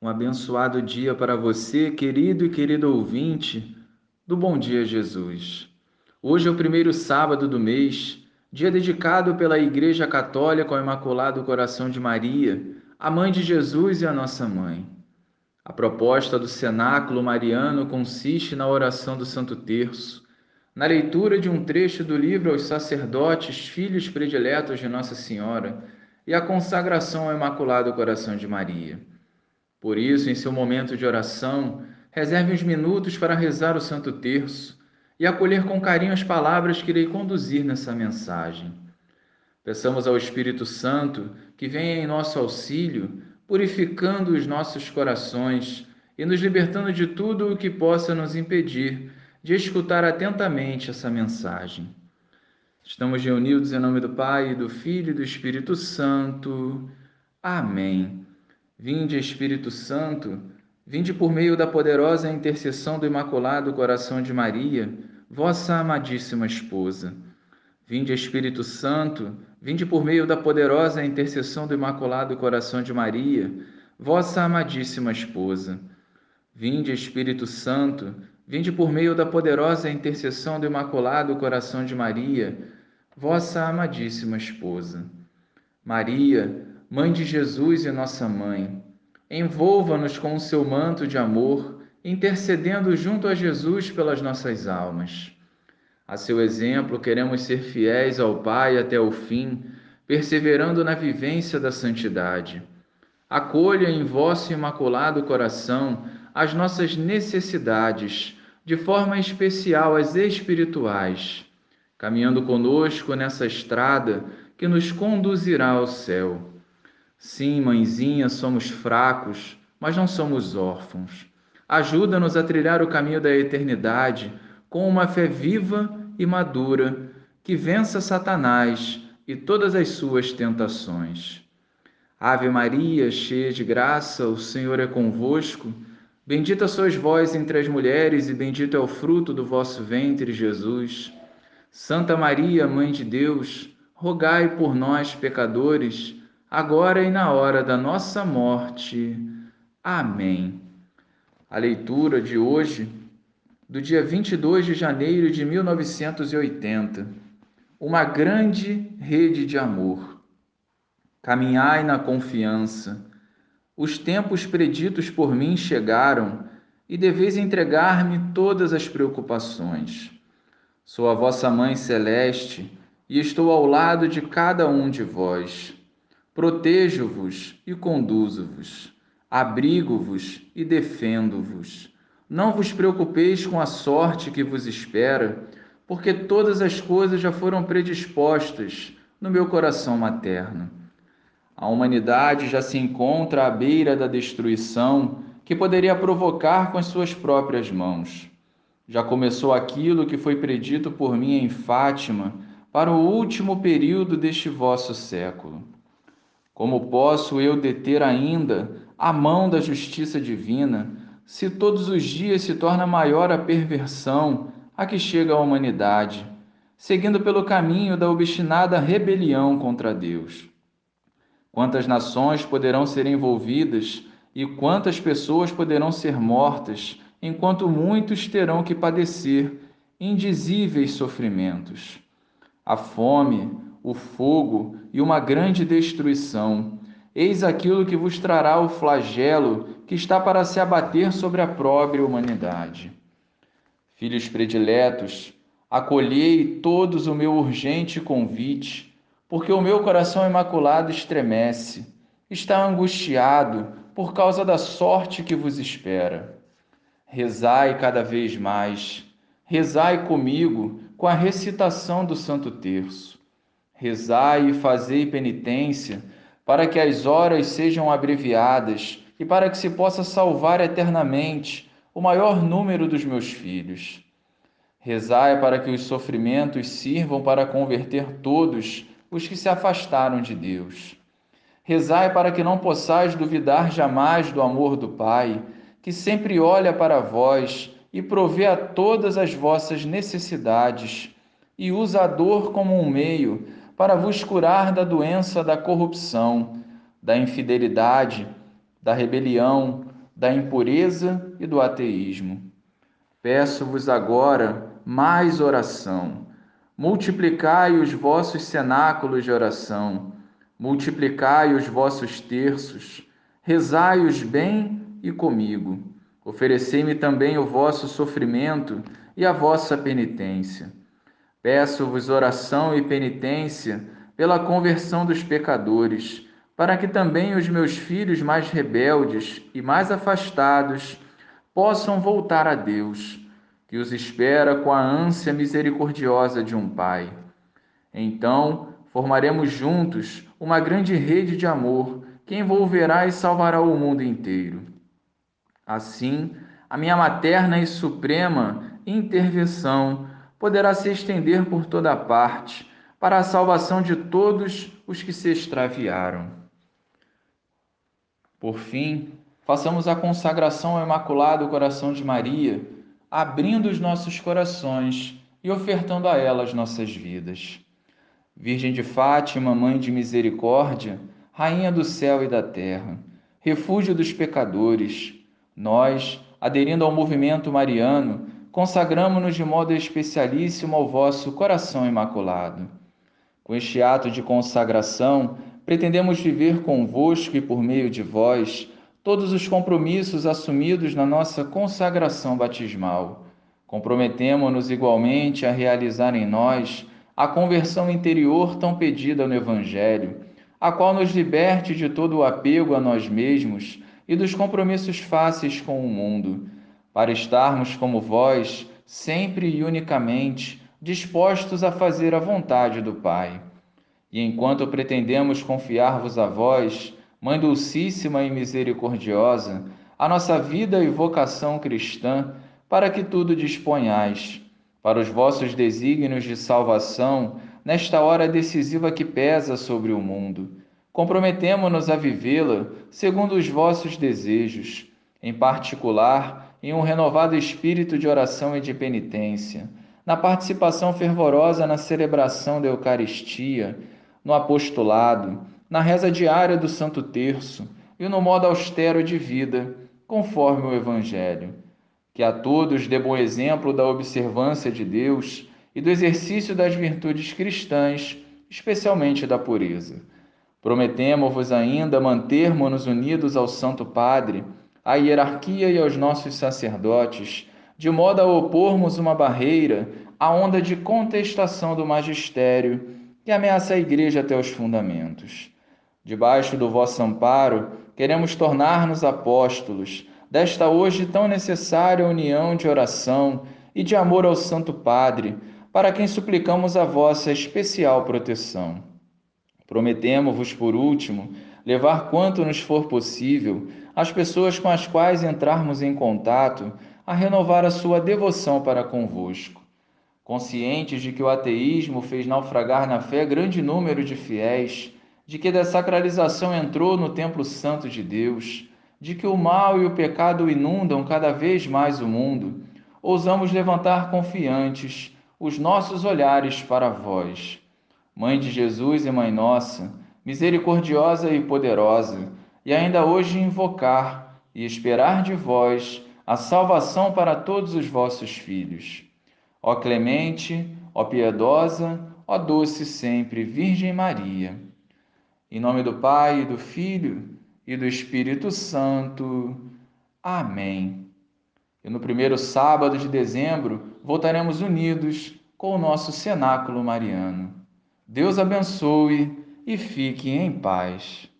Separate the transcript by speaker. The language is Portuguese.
Speaker 1: Um abençoado dia para você, querido e querido ouvinte do Bom Dia Jesus. Hoje é o primeiro sábado do mês, dia dedicado pela Igreja Católica ao Imaculado Coração de Maria, a mãe de Jesus e a nossa mãe. A proposta do cenáculo mariano consiste na oração do Santo Terço, na leitura de um trecho do livro aos sacerdotes, filhos prediletos de Nossa Senhora, e a consagração ao Imaculado Coração de Maria. Por isso, em seu momento de oração, reserve uns minutos para rezar o Santo Terço e acolher com carinho as palavras que irei conduzir nessa mensagem. Peçamos ao Espírito Santo que venha em nosso auxílio, purificando os nossos corações e nos libertando de tudo o que possa nos impedir de escutar atentamente essa mensagem. Estamos reunidos em nome do Pai, do Filho e do Espírito Santo. Amém. Vinde, Espírito Santo, vinde por meio da poderosa intercessão do Imaculado Coração de Maria, vossa amadíssima esposa. Vinde, Espírito Santo, vinde por meio da poderosa intercessão do Imaculado Coração de Maria, vossa amadíssima esposa. Vinde, Espírito Santo, vinde por meio da poderosa intercessão do Imaculado Coração de Maria, vossa amadíssima esposa. Maria, Mãe de Jesus e nossa mãe, envolva-nos com o seu manto de amor, intercedendo junto a Jesus pelas nossas almas. A seu exemplo, queremos ser fiéis ao Pai até o fim, perseverando na vivência da santidade. Acolha em vosso imaculado coração as nossas necessidades, de forma especial as espirituais, caminhando conosco nessa estrada que nos conduzirá ao céu. Sim, mãezinha, somos fracos, mas não somos órfãos. Ajuda-nos a trilhar o caminho da eternidade com uma fé viva e madura que vença Satanás e todas as suas tentações. Ave Maria, cheia de graça, o Senhor é convosco. Bendita sois vós entre as mulheres, e bendito é o fruto do vosso ventre, Jesus. Santa Maria, Mãe de Deus, rogai por nós, pecadores agora e na hora da nossa morte. Amém. A leitura de hoje, do dia 22 de janeiro de 1980. Uma grande rede de amor. Caminhai na confiança. Os tempos preditos por mim chegaram e deveis entregar-me todas as preocupações. Sou a vossa mãe celeste e estou ao lado de cada um de vós Protejo-vos e conduzo-vos, abrigo-vos e defendo-vos. Não vos preocupeis com a sorte que vos espera, porque todas as coisas já foram predispostas no meu coração materno. A humanidade já se encontra à beira da destruição que poderia provocar com as suas próprias mãos. Já começou aquilo que foi predito por mim em Fátima para o último período deste vosso século. Como posso eu deter ainda a mão da justiça divina, se todos os dias se torna maior a perversão a que chega a humanidade, seguindo pelo caminho da obstinada rebelião contra Deus? Quantas nações poderão ser envolvidas e quantas pessoas poderão ser mortas, enquanto muitos terão que padecer indizíveis sofrimentos? A fome, o fogo e uma grande destruição. Eis aquilo que vos trará o flagelo que está para se abater sobre a própria humanidade. Filhos prediletos, acolhei todos o meu urgente convite, porque o meu coração imaculado estremece, está angustiado por causa da sorte que vos espera. Rezai cada vez mais, rezai comigo com a recitação do Santo Terço rezai e fazei penitência, para que as horas sejam abreviadas e para que se possa salvar eternamente o maior número dos meus filhos. Rezai para que os sofrimentos sirvam para converter todos os que se afastaram de Deus. Rezai para que não possais duvidar jamais do amor do Pai, que sempre olha para vós e provê a todas as vossas necessidades e usa a dor como um meio para vos curar da doença da corrupção, da infidelidade, da rebelião, da impureza e do ateísmo. Peço-vos agora mais oração. Multiplicai os vossos cenáculos de oração, multiplicai os vossos terços, rezai-os bem e comigo. Oferecei-me também o vosso sofrimento e a vossa penitência. Peço-vos oração e penitência pela conversão dos pecadores, para que também os meus filhos mais rebeldes e mais afastados possam voltar a Deus, que os espera com a ânsia misericordiosa de um pai. Então, formaremos juntos uma grande rede de amor que envolverá e salvará o mundo inteiro. Assim, a minha materna e suprema intervenção poderá se estender por toda parte para a salvação de todos os que se extraviaram. Por fim, façamos a consagração ao Imaculado Coração de Maria, abrindo os nossos corações e ofertando a ela as nossas vidas. Virgem de Fátima, Mãe de Misericórdia, Rainha do céu e da terra, refúgio dos pecadores, nós, aderindo ao movimento mariano, consagramos-nos de modo especialíssimo ao vosso coração imaculado. Com este ato de consagração, pretendemos viver convosco e por meio de vós todos os compromissos assumidos na nossa consagração batismal. Comprometemo-nos igualmente a realizar em nós a conversão interior tão pedida no Evangelho, a qual nos liberte de todo o apego a nós mesmos e dos compromissos fáceis com o mundo, para estarmos como vós, sempre e unicamente dispostos a fazer a vontade do Pai. E enquanto pretendemos confiar-vos a vós, Mãe Dulcíssima e Misericordiosa, a nossa vida e vocação cristã, para que tudo disponhais, para os vossos desígnios de salvação, nesta hora decisiva que pesa sobre o mundo. Comprometemo-nos a vivê-la segundo os vossos desejos, em particular, em um renovado espírito de oração e de penitência na participação fervorosa na celebração da Eucaristia, no apostolado, na reza diária do Santo Terço e no modo austero de vida, conforme o Evangelho. Que a todos dê bom exemplo da observância de Deus e do exercício das virtudes cristãs, especialmente da pureza. Prometemos-vos ainda mantermos-nos unidos ao Santo Padre, à hierarquia e aos nossos sacerdotes de modo a opormos uma barreira à onda de contestação do magistério que ameaça a Igreja até os fundamentos. Debaixo do vosso amparo, queremos tornar-nos apóstolos desta hoje tão necessária união de oração e de amor ao Santo Padre, para quem suplicamos a vossa especial proteção. Prometemos-vos, por último, levar quanto nos for possível as pessoas com as quais entrarmos em contato a renovar a sua devoção para convosco. Conscientes de que o ateísmo fez naufragar na fé grande número de fiéis, de que a sacralização entrou no templo santo de Deus, de que o mal e o pecado inundam cada vez mais o mundo, ousamos levantar confiantes os nossos olhares para vós. Mãe de Jesus e Mãe Nossa, misericordiosa e poderosa, e ainda hoje invocar e esperar de vós a salvação para todos os vossos filhos. Ó clemente, ó piedosa, ó doce sempre Virgem Maria. Em nome do Pai, do Filho e do Espírito Santo. Amém. E no primeiro sábado de dezembro voltaremos unidos com o nosso cenáculo mariano. Deus abençoe e fique em paz.